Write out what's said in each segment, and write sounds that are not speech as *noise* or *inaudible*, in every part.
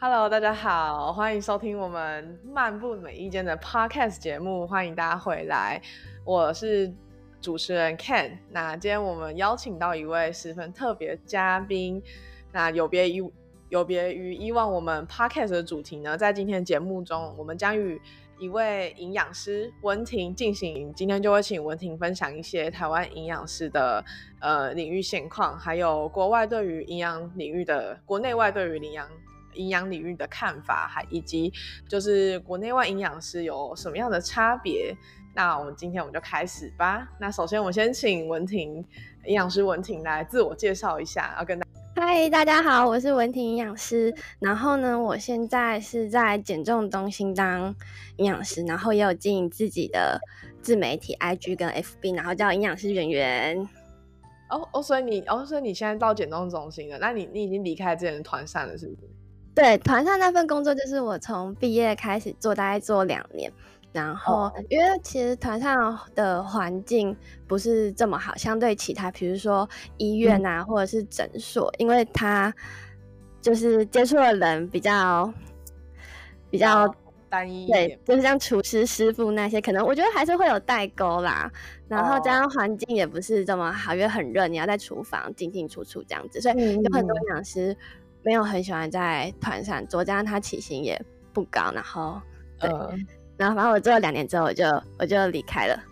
Hello，大家好，欢迎收听我们漫步每一间的 Podcast 节目，欢迎大家回来，我是主持人 Ken。那今天我们邀请到一位十分特别嘉宾，那有别于有别于以往我们 Podcast 的主题呢，在今天节目中，我们将与一位营养师文婷进行，今天就会请文婷分享一些台湾营养师的呃领域现况，还有国外对于营养领域的国内外对于营养。营养领域的看法，还以及就是国内外营养师有什么样的差别？那我们今天我们就开始吧。那首先我先请文婷营养师文婷来自我介绍一下，要跟大嗨，大家好，我是文婷营养师。然后呢，我现在是在减重中心当营养师，然后也有经营自己的自媒体 IG 跟 FB，然后叫营养师圆圆。哦哦，所以你哦，所以你现在到减重中心了？那你你已经离开之前的团膳了，是不是？对，团上那份工作就是我从毕业开始做，大概做两年。然后，因为其实团上的环境不是这么好，相对其他，比如说医院啊，或者是诊所，因为他就是接触的人比较比较单一，对，就是像厨师师傅那些，可能我觉得还是会有代沟啦。然后加上环境也不是这么好，因为很热，你要在厨房进进出出这样子，所以有很多营养师。没有很喜欢在团上做，加上他起薪也不高，然后对，然后反正我做了两年之后，我就我就离开了。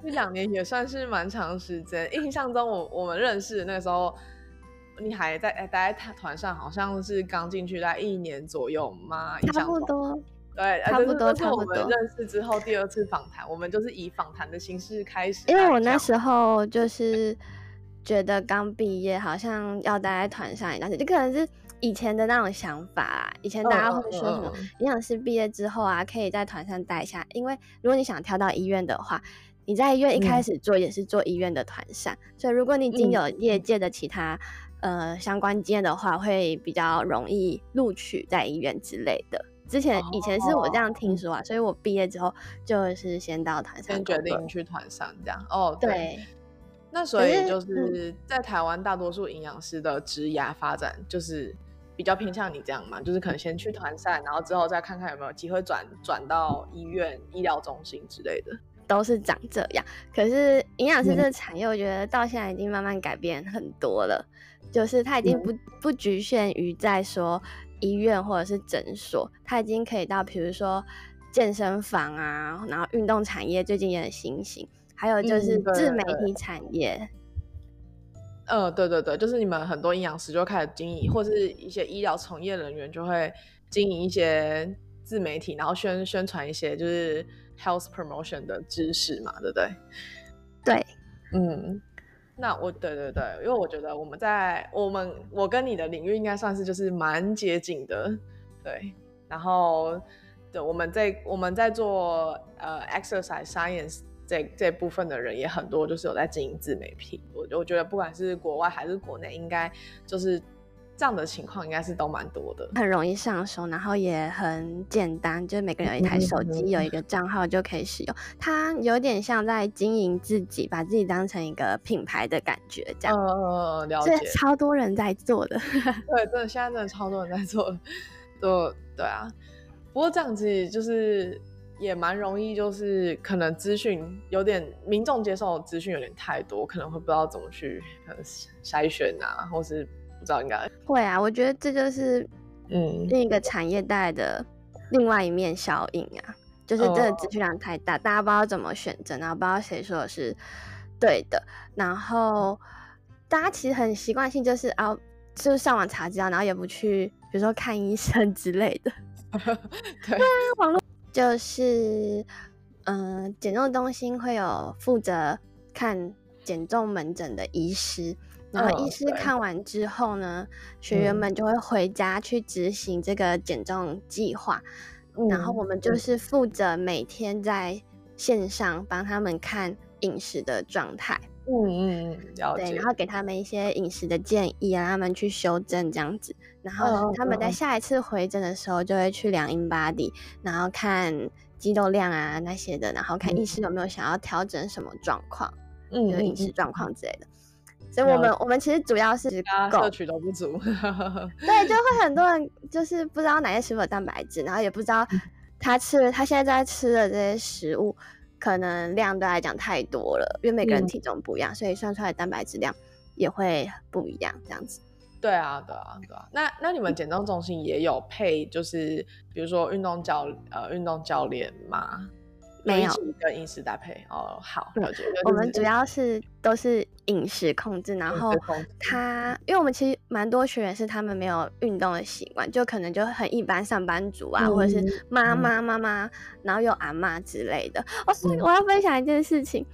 这两年也算是蛮长时间。印象中，我我们认识那个时候，你还在待在团上，好像是刚进去在一年左右吗？差不多，对，差不多，差不多。认识之后第二次访谈，我们就是以访谈的形式开始，因为我那时候就是。觉得刚毕业好像要待在团上一段时间，就可能是以前的那种想法啦。以前大家会说什么营养师毕业之后啊，可以在团上待一下，因为如果你想跳到医院的话，你在医院一开始做也是做医院的团上，所以如果你已经有业界的其他呃相关经验的话，会比较容易录取在医院之类的。之前以前是我这样听说啊，所以我毕业之后就是先到团上，先决定去团上这样。哦，对。那所以就是在台湾，大多数营养师的职涯发展就是比较偏向你这样嘛，就是可能先去团赛，然后之后再看看有没有机会转转到医院、医疗中心之类的，都是长这样。可是营养师这个产业，我觉得到现在已经慢慢改变很多了，就是它已经不不局限于在说医院或者是诊所，它已经可以到比如说健身房啊，然后运动产业最近也很新型。还有就是自媒体产业，呃，对对对，就是你们很多营养师就开始经营，或是一些医疗从业人员就会经营一些自媒体，然后宣宣传一些就是 health promotion 的知识嘛，对不对？对，嗯，那我对对对，因为我觉得我们在我们我跟你的领域应该算是就是蛮接近的，对，然后对我们在我们在做呃 exercise science。这这部分的人也很多，就是有在经营自媒体。我我觉得不管是国外还是国内，应该就是这样的情况，应该是都蛮多的。很容易上手，然后也很简单，就是每个人有一台手机，有一个账号就可以使用。它有点像在经营自己，把自己当成一个品牌的感觉，这样。呃，了解。超多人在做的。对，真的，现在真的超多人在做。就对啊，不过这样子就是。也蛮容易，就是可能资讯有点民众接受资讯有点太多，可能会不知道怎么去筛选啊，或是不知道应该会啊。我觉得这就是嗯另一个产业带来的另外一面效应啊，就是这个资讯量太大，大家不知道怎么选择，然后不知道谁说的是对的，然后大家其实很习惯性就是啊，就是上网查资料，然后也不去比如说看医生之类的。*laughs* 对啊，网络。就是嗯，减重中心会有负责看减重门诊的医师，然后医师看。完之后呢，学员们就会回家去执行这个减重计划，然后我们就是负责每天在线上帮他们看饮食的状态。嗯嗯嗯，对，然后给他们一些饮食的建议，让他们去修正这样子。然后他们在下一次回诊的时候，就会去量 in body，然后看肌肉量啊那些的，然后看医师有没有想要调整什么状况，嗯，饮食状况之类的。所以我们我们其实主要是摄取都不足，对，就会很多人就是不知道哪些食物有蛋白质，然后也不知道他吃他现在在吃的这些食物。可能量对来讲太多了，因为每个人体重不一样，所以算出来蛋白质量也会不一样，这样子。对啊，对啊，对啊。那那你们减重中心也有配，就是比如说运动教呃运动教练吗？没有跟饮食搭配哦，好了解，我们主要是都是饮食控制，然后他，因为我们其实蛮多学员是他们没有运动的习惯，就可能就很一般上班族啊，或者是妈妈妈妈，然后又阿妈之类的。哦，所以我要分享一件事情，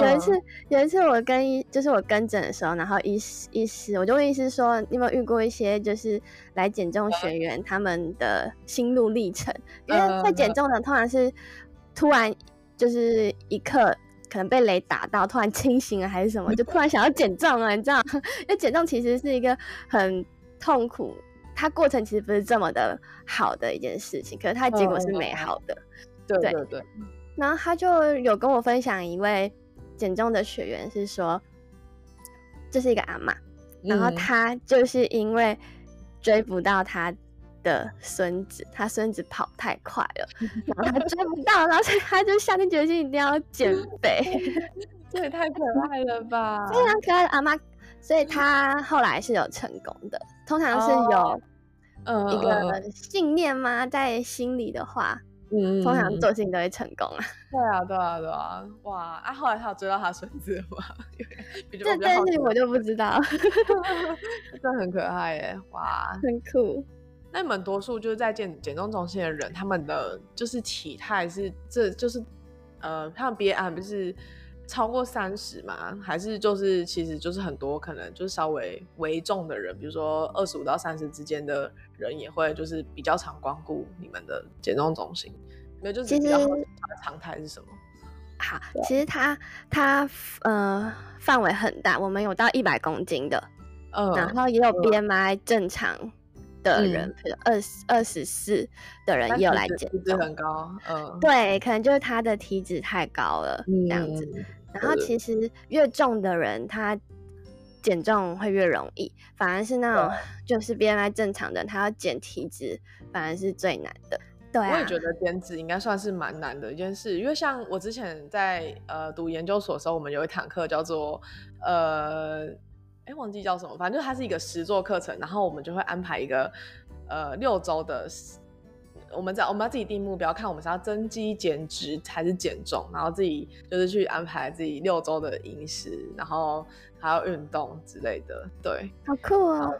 有一次有一次我跟医，就是我跟诊的时候，然后医师医师我就问医师说，你有没有遇过一些就是来减重学员他们的心路历程？因为会减重的通常是。突然就是一刻可能被雷打到，突然清醒了还是什么，*laughs* 就突然想要减重了，你知道？*laughs* 因为减重其实是一个很痛苦，它过程其实不是这么的好的一件事情，可是它的结果是美好的。对对对。然后他就有跟我分享一位减重的学员是说，这是一个阿妈，然后他就是因为追不到他。的孙子，他孙子跑太快了，*laughs* 然后他追不到，然后所以他就下定决心一定要减 *laughs* 肥。*laughs* 这也太可爱了吧！非常可爱的阿妈，所以他后来是有成功的。通常是有呃一个信念吗？在心里的话，嗯，通常做事情都会成功啊。对啊，对啊，对啊！哇啊！后来他有追到他孙子吗？这件事情我就不知道。这很可爱耶！哇，很酷。那你们多数就是在减减重中心的人，他们的就是体态是这就是，呃，他们 BMI 不是超过三十吗？还是就是其实就是很多可能就是稍微微重的人，比如说二十五到三十之间的人也会就是比较常光顾你们的减重中心。没有，就是比较常态是什么？好，其实它它呃范围很大，我们有到一百公斤的，嗯，然后也有 BMI 正常。的人，比如二十二十四的人也有来减重，很高，嗯，对，可能就是他的体脂太高了，这样子。然后其实越重的人，他减重会越容易，反而是那种 *laughs* 就是 BMI 正常的，他要减体脂反而是最难的。对，我也觉得减脂应该算是蛮难的一件事，因为像我之前在呃读研究所的时候，我们有一堂课叫做呃。哎，忘记叫什么，反正就它是一个实作课程，然后我们就会安排一个呃六周的，我们在我们要自己定目标，看我们是要增肌减脂还是减重，然后自己就是去安排自己六周的饮食，然后还要运动之类的，对，好酷啊！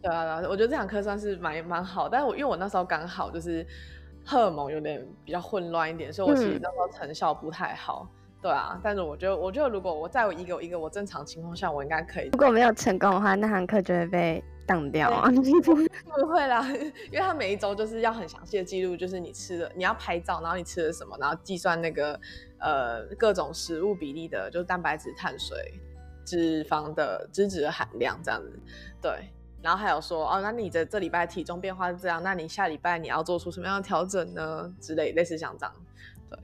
对啊，我觉得这堂课算是蛮蛮好，但是我因为我那时候刚好就是荷尔蒙有点比较混乱一点，所以我其实那时候成效不太好。对啊，但是我觉得，我觉得如果我在一个一个我正常情况下，我应该可以。如果没有成功的话，那堂课就会被当掉啊。*laughs* 不会啦，*laughs* 因为他每一周就是要很详细的记录，就是你吃的，你要拍照，然后你吃了什么，然后计算那个呃各种食物比例的，就是蛋白质、碳水、脂肪的脂质的含量这样子。对，然后还有说哦，那你的这礼拜体重变化是这样，那你下礼拜你要做出什么样的调整呢？之类类似像这样。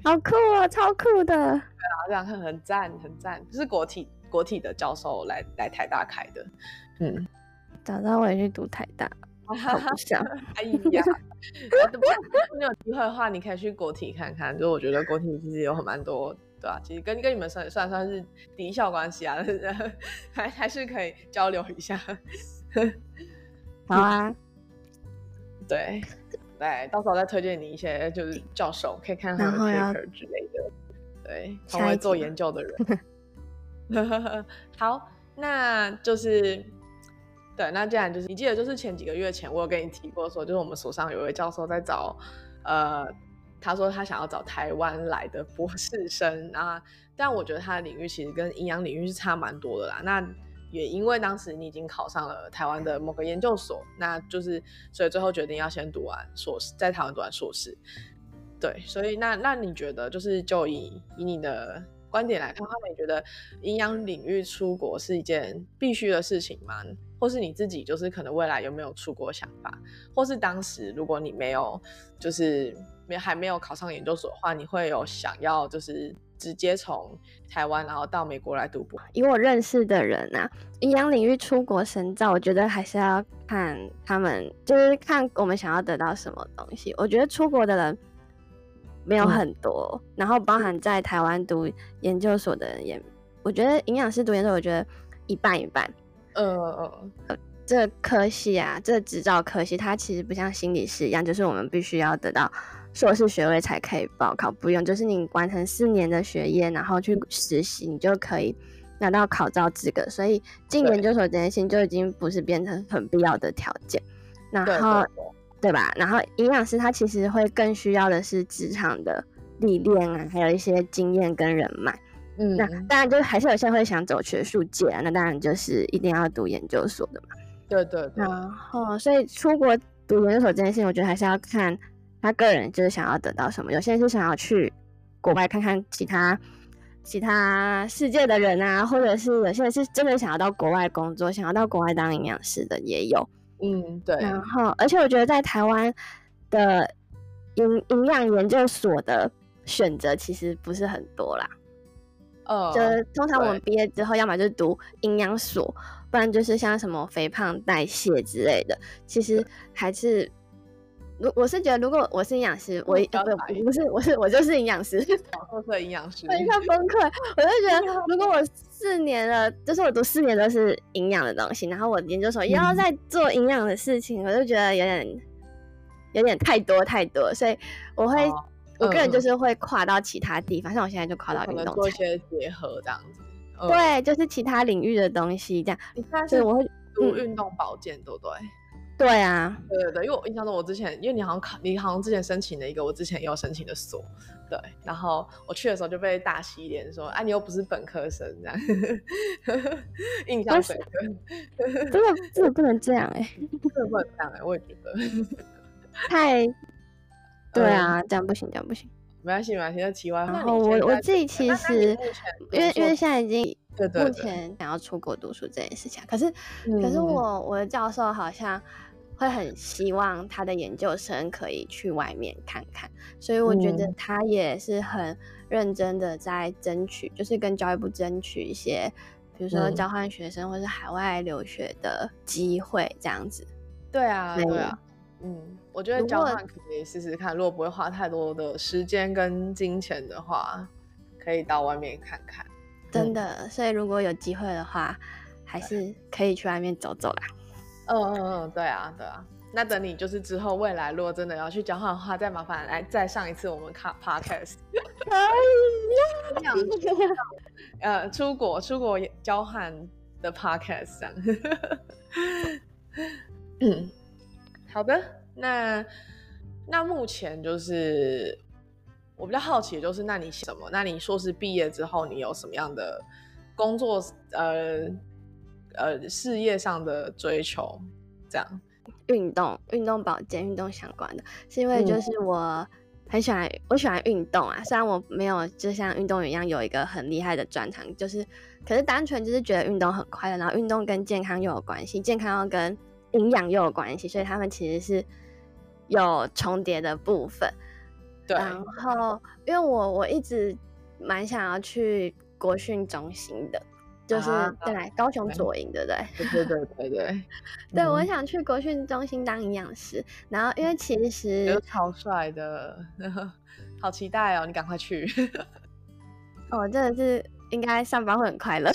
好酷啊，超酷的！对啊，这样看很赞，很赞。是国体国体的教授来来台大开的，嗯，早知道我也去读台大，*laughs* 好想。哎呀，你有机会的话，你可以去国体看看。就我觉得国体其实有很蛮多，对啊？其实跟跟你们算算算是敌校关系啊，*laughs* 还还是可以交流一下。*laughs* 好啊，对。对，到时候再推荐你一些就是教授，可以看他的 paper 之类的。对，很会做研究的人。*laughs* 好，那就是对，那既然就是你记得，就是前几个月前，我有跟你提过说，就是我们所上有一位教授在找呃他说他想要找台湾来的博士生啊，但我觉得他的领域其实跟营养领域是差蛮多的啦。那也因为当时你已经考上了台湾的某个研究所，那就是所以最后决定要先读完硕士，在台湾读完硕士。对，所以那那你觉得就是就以以你的观点来看，他们觉得营养领域出国是一件必须的事情吗？或是你自己就是可能未来有没有出国想法？或是当时如果你没有就是没还没有考上研究所的话，你会有想要就是直接从台湾然后到美国来读博？以我认识的人啊，营养领域出国深造，我觉得还是要看他们，就是看我们想要得到什么东西。我觉得出国的人没有很多，然后包含在台湾读研究所的人也，我觉得营养师读研究所，我觉得一半一半。呃呃，这科系啊，这执照科系，它其实不像心理师一样，就是我们必须要得到硕士学位才可以报考，不用，就是你完成四年的学业，然后去实习，你就可以拿到考照资格。所以进研究所这件事情就已经不是变成很必要的条件。然后，对吧？然后营养师他其实会更需要的是职场的历练啊，还有一些经验跟人脉。嗯，那当然就还是有些人会想走学术界啊，那当然就是一定要读研究所的嘛。对对对。然后，所以出国读研究所这件事情，我觉得还是要看他个人就是想要得到什么。有些人是想要去国外看看其他其他世界的人啊，或者是有些人是真的想要到国外工作，想要到国外当营养师的也有。嗯，对。然后，而且我觉得在台湾的营营养研究所的选择其实不是很多啦。呃，就是通常我们毕业之后，要么就是读营养所，不然就是像什么肥胖代谢之类的。其实还是，如我是觉得，如果我是营养师，我不不是，我是我就是营养师，*laughs* 特色营养师，我一下崩溃。我就觉得，如果我四年了，就是我读四年都是营养的东西，然后我研究所又要在做营养的事情，我就觉得有点有点太多太多，所以我会。我个人就是会跨到其他地方，像我现在就跨到运动，做一些结合这样子。对，就是其他领域的东西这样。你看，是我会读运动保健，对不对？对啊，对对对，因为我印象中我之前，因为你好像考，你好像之前申请了一个我之前也有申请的所，对。然后我去的时候就被大洗脸，说：“哎，你又不是本科生，这样。*laughs* ”印象深刻。真的真的不能这样哎，真的不能这样 *laughs* 哎，我也觉得 *laughs* 太。对啊，这样不行，这样不行。没关系，没关系，那题外话。然后我我自己其实，因为因为现在已经目前想要出国读书这件事情，可是可是我我的教授好像会很希望他的研究生可以去外面看看，所以我觉得他也是很认真的在争取，就是跟教育部争取一些，比如说交换学生或是海外留学的机会这样子。对啊，对啊。嗯，我觉得交换可以试试看，如果不会花太多的时间跟金钱的话，可以到外面看看。真的，所以如果有机会的话，还是可以去外面走走啦。嗯嗯嗯，对啊对啊。那等你就是之后未来如果真的要去交换的话，再麻烦来再上一次我们卡 podcast。可以呀。呃，出国出国交换的 podcast 上。嗯。好的，那那目前就是我比较好奇，就是那你什么？那你硕士毕业之后，你有什么样的工作？呃呃，事业上的追求？这样？运动、运动保健、运动相关的，是因为就是我很喜欢，我喜欢运动啊。虽然我没有就像运动员一样有一个很厉害的专长，就是可是单纯就是觉得运动很快乐，然后运动跟健康又有关系，健康又跟。营养又有关系，所以他们其实是有重叠的部分。对，然后因为我我一直蛮想要去国训中心的，就是对高雄左营，对不对？对对对对对，我想去国训中心当营养师。然后因为其实超帅的，好期待哦！你赶快去。我，*laughs* 真的是应该上班会很快乐。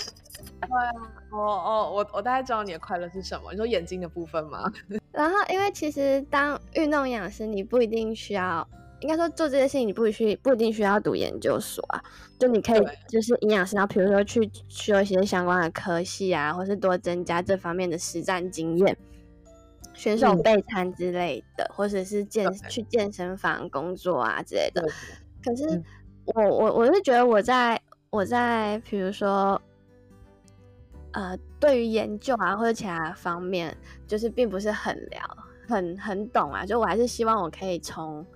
对啊，哦哦，我我大概知道你的快乐是什么。你说眼睛的部分吗？*laughs* 然后，因为其实当运动营养师，你不一定需要，应该说做这些事情，你不需不一定需要读研究所啊。就你可以就是营养师，然后比如说去修一些相关的科系啊，或是多增加这方面的实战经验。选手备餐之类的，或者是健去健身房工作啊之类的。可是我我我是觉得我在我在比如说呃，对于研究啊或者其他方面，就是并不是很了很很懂啊。就我还是希望我可以从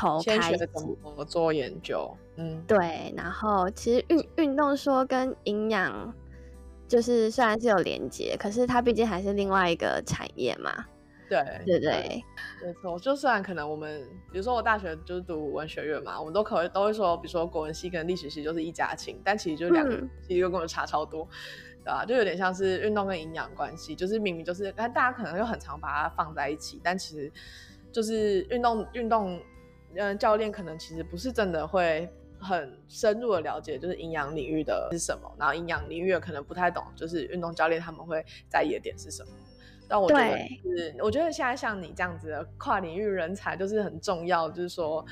头开始怎么做研究。嗯，对。然后其实运运动说跟营养就是虽然是有连接，可是它毕竟还是另外一个产业嘛。对对对，没错。就虽然可能我们，比如说我大学就是读文学院嘛，我们都可都会说，比如说国文系跟历史系就是一家亲，但其实就两个其实又跟我们差超多，对吧？就有点像是运动跟营养关系，就是明明就是，但大家可能又很常把它放在一起，但其实就是运动运动，嗯，教练可能其实不是真的会很深入的了解，就是营养领域的是什么，然后营养领域可能不太懂，就是运动教练他们会在意的点是什么。但我觉得是，我觉得现在像你这样子的跨领域人才就是很重要，就是说，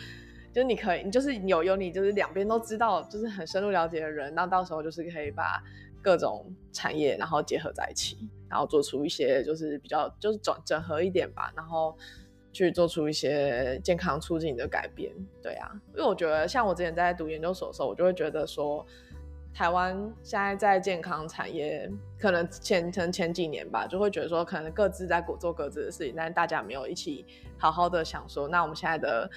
就是你可以，你就是有有你就是两边都知道，就是很深入了解的人，那到时候就是可以把各种产业然后结合在一起，然后做出一些就是比较就是整整合一点吧，然后去做出一些健康促进的改变。对啊，因为我觉得像我之前在读研究所的时候，我就会觉得说。台湾现在在健康产业，可能前前前几年吧，就会觉得说，可能各自在做各自的事情，但是大家没有一起好好的想说，那我们现在的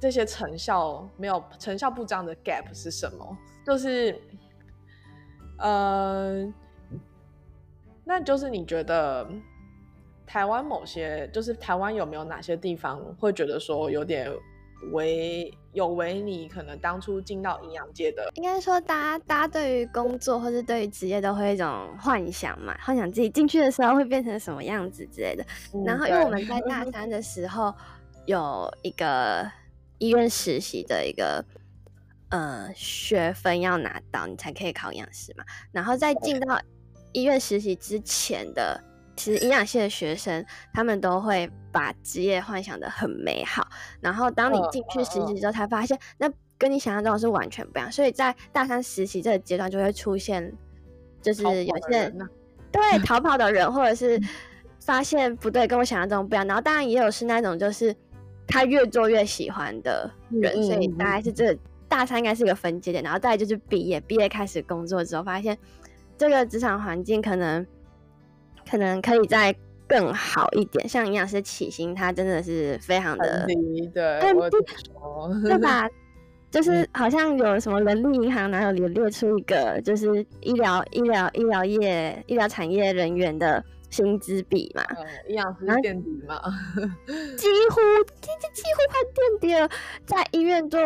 这些成效没有成效不彰的 gap 是什么？就是，呃，那就是你觉得台湾某些，就是台湾有没有哪些地方会觉得说有点？为有为你可能当初进到营养界的，应该说大家大家对于工作或是对于职业都会一种幻想嘛，幻想自己进去的时候会变成什么样子之类的。然后因为我们在大三的时候有一个医院实习的一个呃学分要拿到，你才可以考营养师嘛。然后在进到医院实习之前的。其实营养系的学生，他们都会把职业幻想的很美好，然后当你进去实习之后，才发现那跟你想象中的是完全不一样。所以在大三实习这个阶段，就会出现，就是有些人对 *laughs* 逃跑的人，或者是发现不对，跟我想象中不一样。然后当然也有是那种就是他越做越喜欢的人，所以大概是这大三应该是一个分界点。然后再就是毕业，毕业开始工作之后，发现这个职场环境可能。可能可以再更好一点，像营养师起薪，他真的是非常的低，对，对吧？*laughs* 就是好像有什么人力银行哪有列列出一个，就是医疗医疗医疗业医疗产业人员的薪资比嘛，营养师垫底嘛，几乎几几乎快垫底了，在医院做。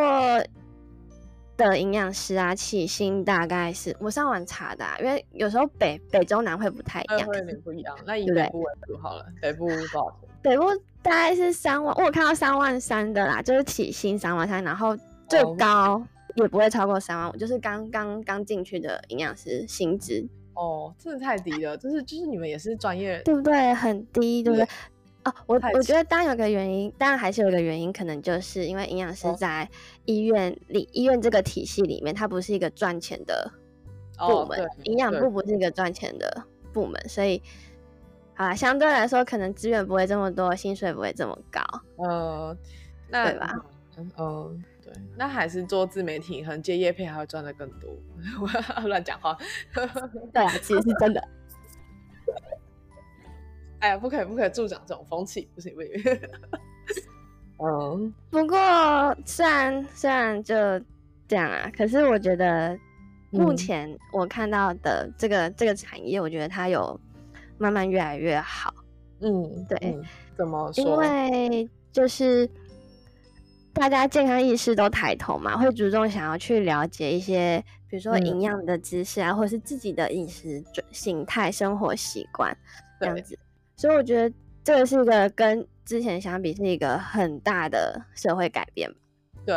的营养师啊，起薪大概是我上网查的，啊因为有时候北北中南会不太一样，会有点不一样。那以北部为主好了，北部多少钱？北部大概是三万，我有看到三万三的啦，就是起薪三万三，然后最高也不会超过三万五，就是刚刚刚进去的营养师薪资。哦，真的太低了，就是就是你们也是专业，对不对？很低，对不对？哦，我我觉得当然有个原因，当然还是有一个原因，可能就是因为营养师在医院里，医院这个体系里面，它不是一个赚钱的部门，营养部不是一个赚钱的部门，所以，好啦，相对来说，可能资源不会这么多，薪水不会这么高，呃，那对吧？嗯，对，那还是做自媒体，可能接业配还会赚的更多。我 *laughs* 乱讲话，对啊，其实是真的。哎呀，不可以，不可以助长这种风气，不行不行。*laughs* 嗯，*laughs* 不过虽然虽然就这样啊，可是我觉得目前我看到的这个这个产业，我觉得它有慢慢越来越好。嗯，对，怎么说？因为就是大家健康意识都抬头嘛，会主动想要去了解一些，比如说营养的知识啊，或者是自己的饮食形态、生活习惯这样子。所以我觉得这个是一个跟之前相比是一个很大的社会改变，对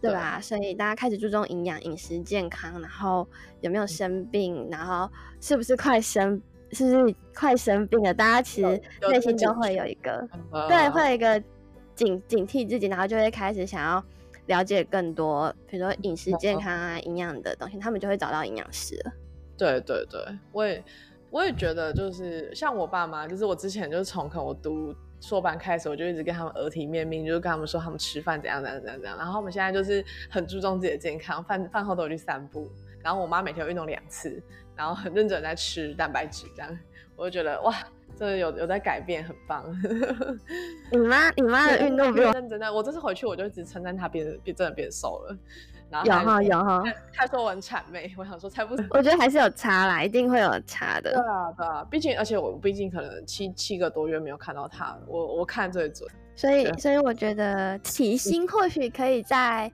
对吧？所以大家开始注重营养、饮食健康，然后有没有生病，然后是不是快生，是不是快生病了？大家其实内心都会有一个，对，会有一个警警惕自己，然后就会开始想要了解更多，比如说饮食健康啊、营养的东西，他们就会找到营养师了。对对对，我也。我也觉得，就是像我爸妈，就是我之前就是从可能我读硕班开始，我就一直跟他们耳提面命，就是跟他们说他们吃饭怎样怎样怎样怎样。然后我们现在就是很注重自己的健康，饭饭后都有去散步。然后我妈每天运动两次，然后很认真在吃蛋白质，这样我就觉得哇，真的有有在改变，很棒。*laughs* 你妈你妈的运动比我认真的，我这次回去我就一直称赞她变变真的变瘦了。有哈有哈，他说我很谄媚，我想说才不，我觉得还是有差啦，一定会有差的。对啊对啊，毕竟而且我毕竟可能七七个多月没有看到她，我我看最准。所以所以我觉得体型或许可以在，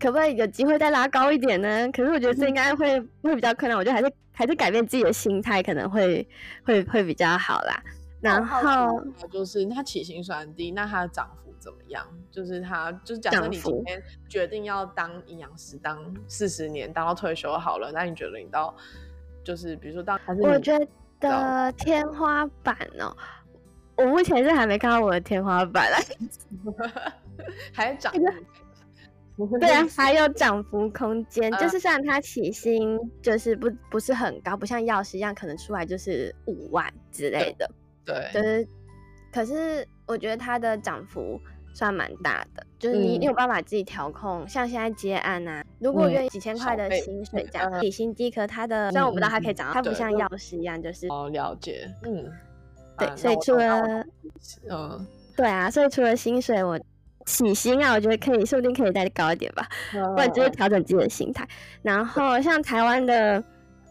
可不可以有机会再拉高一点呢？可是我觉得这应该会会比较困难，我觉得还是还是改变自己的心态可能会会会比较好啦。然后就是他体型虽然低，那他的涨幅。怎么样？就是他，就是假设你今天决定要当营养师，当四十年，当到退休好了，那你觉得你到，就是比如说当，我觉得天花板哦，我目前是还没看到我的天花板来，*laughs* 还涨，*laughs* 对啊，还有涨幅空间。就是虽然他起薪就是不不是很高，不像药师一样可能出来就是五万之类的，对，就是，可是我觉得它的涨幅。算蛮大的，就是你你有办法自己调控，像现在接案啊，如果愿意几千块的薪水这样，底薪低，可它的虽然我不知道它可以涨，它不像药师一样，就是哦了解，嗯，对，所以除了嗯，对啊，所以除了薪水，我起薪啊，我觉得可以，说不定可以再高一点吧，或者就是调整自己的心态，然后像台湾的。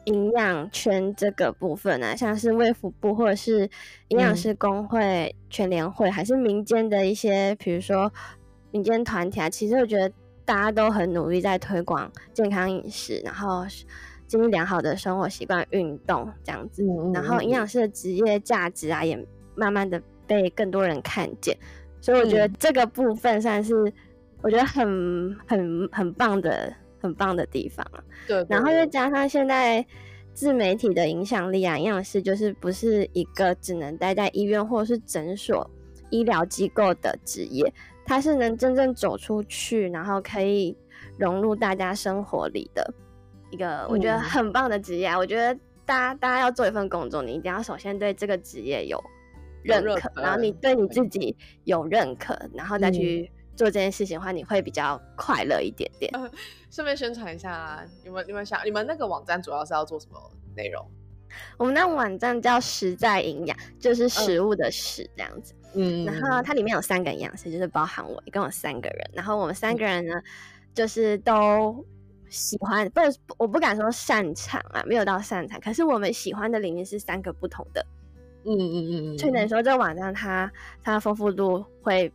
营养圈这个部分呢，像是卫福部或者是营养师工会、全联会，还是民间的一些，比如说民间团体啊，其实我觉得大家都很努力在推广健康饮食，然后建立良好的生活习惯、运动这样子，然后营养师的职业价值啊，也慢慢的被更多人看见，所以我觉得这个部分算是我觉得很很很棒的。很棒的地方对，然后又加上现在自媒体的影响力啊，营养师就是不是一个只能待在医院或者是诊所、医疗机构的职业，它是能真正走出去，然后可以融入大家生活里的一个，我觉得很棒的职业。我觉得大家大家要做一份工作，你一定要首先对这个职业有认可，然后你对你自己有认可，然后再去。做这件事情的话，你会比较快乐一点点。*laughs* 顺便宣传一下，你们你们想，你们那个网站主要是要做什么内容？我们那网站叫“实在营养”，就是食物的“食”这样子。嗯。然后它里面有三个营养师，就是包含我，一共有三个人。然后我们三个人呢，就是都喜欢，不，我不敢说擅长啊，没有到擅长。可是我们喜欢的领域是三个不同的。嗯嗯嗯。所以等于说，这个网站它它的丰富度会。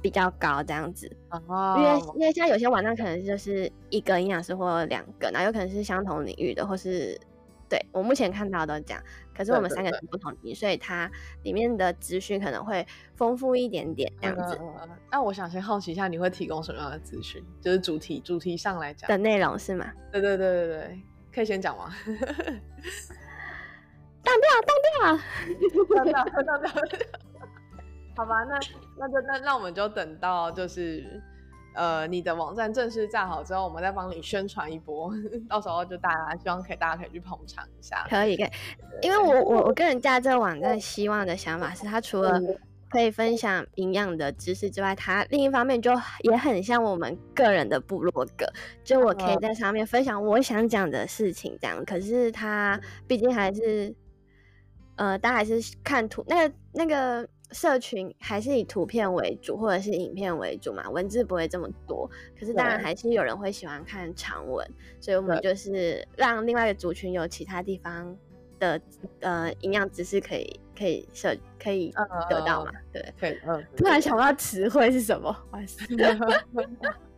比较高这样子，哦，因为因为像有些网站可能就是一个营养师或两个，然后有可能是相同领域的，或是对我目前看到都这样。可是我们三个是不同领域，所以它里面的资讯可能会丰富一点点这样子。那我想先好奇一下，你会提供什么样的资讯？就是主题主题上来讲的内容是吗？对对对对对，可以先讲吗？*laughs* 当掉当掉当掉当掉。*laughs* 好吧，那那就那那我们就等到就是呃你的网站正式架好之后，我们再帮你宣传一波，*laughs* 到时候就大家希望可以大家可以去捧场一下。可以可以，因为我我我个人架这个网站希望的想法是，它除了可以分享营养的知识之外，它另一方面就也很像我们个人的部落格，就我可以在上面分享我想讲的事情，这样。可是它毕竟还是呃，大家还是看图那个那个。社群还是以图片为主，或者是影片为主嘛，文字不会这么多。可是当然还是有人会喜欢看长文，所以我们就是让另外一个族群有其他地方的呃营养知识可以可以设可以得到嘛？对，可以。嗯。突然想不到词汇是什么？*laughs*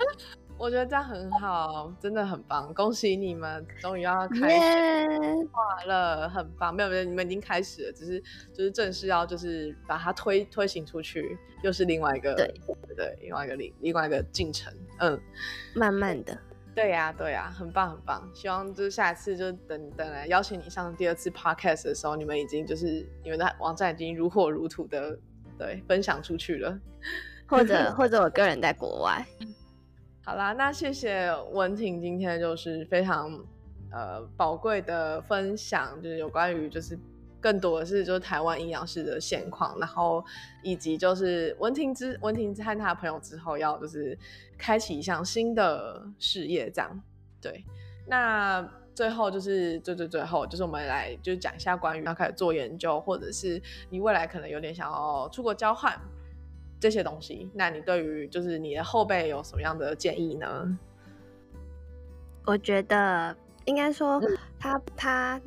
我觉得这样很好，真的很棒，恭喜你们终于要开始化了，很棒。没有没有，你们已经开始了，只是就是正式要就是把它推推行出去，又是另外一个对对另外一个另另外一个进程。嗯，慢慢的，对呀对呀，很棒很棒。希望就是下一次就等等来邀请你上第二次 podcast 的时候，你们已经就是你们的网站已经如火如荼的对分享出去了，或者 *laughs* 或者我个人在国外。好啦，那谢谢文婷今天就是非常呃宝贵的分享，就是有关于就是更多的是就是台湾阴阳师的现况，然后以及就是文婷之文婷之和他的朋友之后要就是开启一项新的事业，这样对。那最后就是最最最后就是我们来就是讲一下关于要开始做研究，或者是你未来可能有点想要出国交换这些东西，那你对于就是你的后辈有什么样的建议呢？我觉得应该说，他他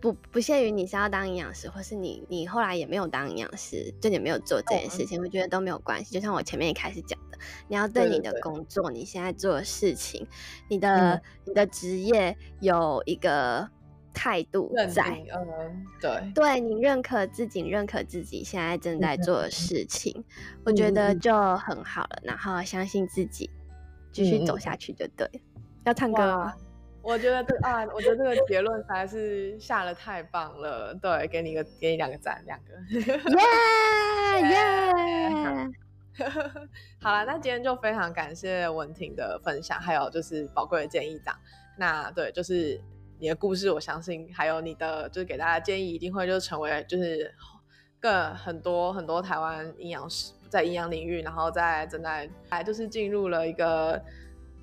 不不限于你是要当营养师，或是你你后来也没有当营养师，就你没有做这件事情，我觉得都没有关系。就像我前面一开始讲的，你要对你的工作，你现在做的事情，你的你的职业有一个态度在，嗯，对，对你认可自己，认可自己现在正在做的事情，我觉得就很好了。然后相信自己，继续走下去就对。要唱歌吗？*laughs* 我觉得这啊，我觉得这个结论才是下的太棒了。对，给你一个，给你两个赞，两个。*laughs* 耶耶！*laughs* 好了，那今天就非常感谢文婷的分享，还有就是宝贵的建议长。那对，就是你的故事，我相信还有你的就是给大家建议，一定会就成为就是更很多很多台湾营养师在营养领域，然后在正在来就是进入了一个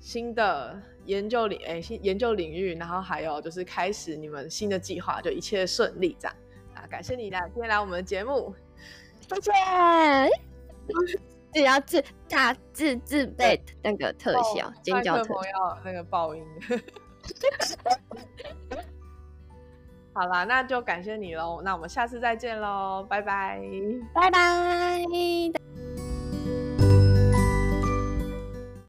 新的。研究领诶，新研究领域，然后还有就是开始你们新的计划，就一切顺利这样啊！感谢你来今天来我们的节目，谢谢。只要自大自自备那个特效尖叫特效那个爆音。*laughs* 好啦，那就感谢你喽，那我们下次再见喽，拜拜，拜拜。